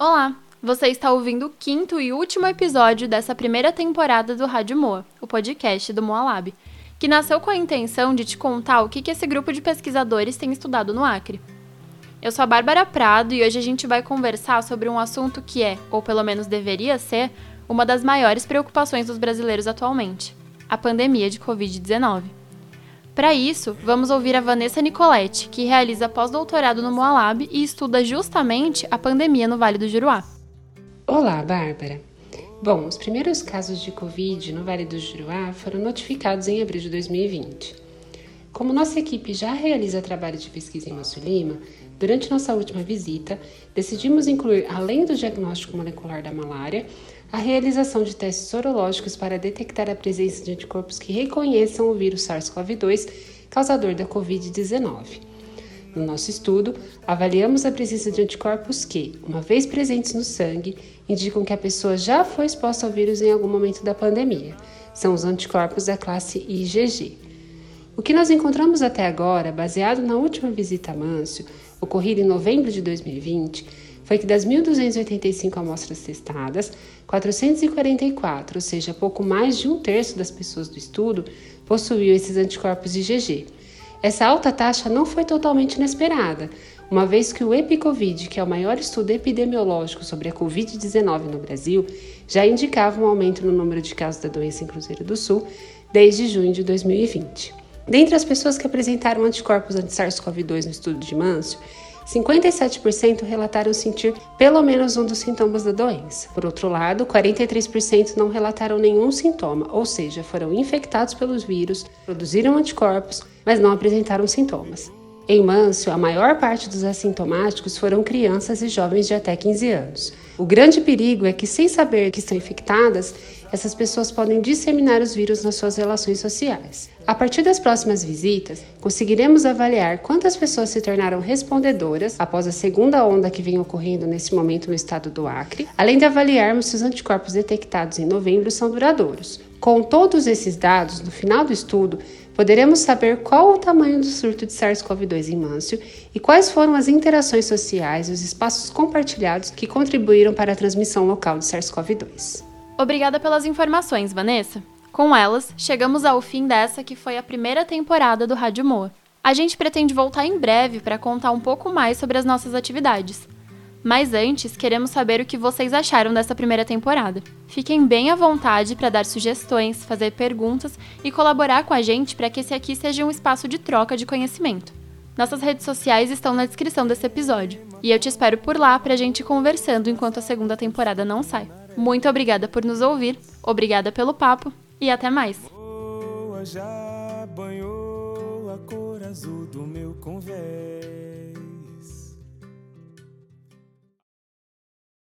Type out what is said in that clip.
Olá! Você está ouvindo o quinto e último episódio dessa primeira temporada do Rádio Moa, o podcast do Moa Lab, que nasceu com a intenção de te contar o que esse grupo de pesquisadores tem estudado no Acre. Eu sou a Bárbara Prado e hoje a gente vai conversar sobre um assunto que é, ou pelo menos deveria ser, uma das maiores preocupações dos brasileiros atualmente: a pandemia de Covid-19. Para isso, vamos ouvir a Vanessa Nicoletti, que realiza pós-doutorado no Moalab e estuda justamente a pandemia no Vale do Juruá. Olá, Bárbara. Bom, os primeiros casos de Covid no Vale do Juruá foram notificados em abril de 2020. Como nossa equipe já realiza trabalho de pesquisa em Manso Lima, durante nossa última visita, decidimos incluir, além do diagnóstico molecular da malária, a realização de testes sorológicos para detectar a presença de anticorpos que reconheçam o vírus SARS-CoV-2 causador da Covid-19. No nosso estudo, avaliamos a presença de anticorpos que, uma vez presentes no sangue, indicam que a pessoa já foi exposta ao vírus em algum momento da pandemia. São os anticorpos da classe IgG. O que nós encontramos até agora, baseado na última visita a Mâncio, ocorrida em novembro de 2020, foi que das 1.285 amostras testadas, 444, ou seja, pouco mais de um terço das pessoas do estudo, possuíam esses anticorpos IgG. Essa alta taxa não foi totalmente inesperada, uma vez que o EpiCovid, que é o maior estudo epidemiológico sobre a Covid-19 no Brasil, já indicava um aumento no número de casos da doença em Cruzeiro do Sul desde junho de 2020. Dentre as pessoas que apresentaram anticorpos anti-SARS-CoV-2 no estudo de Mâncio, 57% relataram sentir pelo menos um dos sintomas da doença. Por outro lado, 43% não relataram nenhum sintoma, ou seja, foram infectados pelos vírus, produziram anticorpos, mas não apresentaram sintomas. Em Mâncio, a maior parte dos assintomáticos foram crianças e jovens de até 15 anos. O grande perigo é que, sem saber que estão infectadas, essas pessoas podem disseminar os vírus nas suas relações sociais. A partir das próximas visitas, conseguiremos avaliar quantas pessoas se tornaram respondedoras após a segunda onda que vem ocorrendo nesse momento no estado do Acre, além de avaliarmos se os anticorpos detectados em novembro são duradouros. Com todos esses dados, no final do estudo, poderemos saber qual o tamanho do surto de SARS-CoV-2 em Mâncio e quais foram as interações sociais e os espaços compartilhados que contribuíram para a transmissão local de SARS-CoV-2. Obrigada pelas informações, Vanessa. Com elas, chegamos ao fim dessa que foi a primeira temporada do Rádio Moa. A gente pretende voltar em breve para contar um pouco mais sobre as nossas atividades. Mas antes, queremos saber o que vocês acharam dessa primeira temporada. Fiquem bem à vontade para dar sugestões, fazer perguntas e colaborar com a gente para que esse aqui seja um espaço de troca de conhecimento. Nossas redes sociais estão na descrição desse episódio. E eu te espero por lá para a gente conversando enquanto a segunda temporada não sai. Muito obrigada por nos ouvir, obrigada pelo papo e até mais. já banhou a cor azul do meu convés.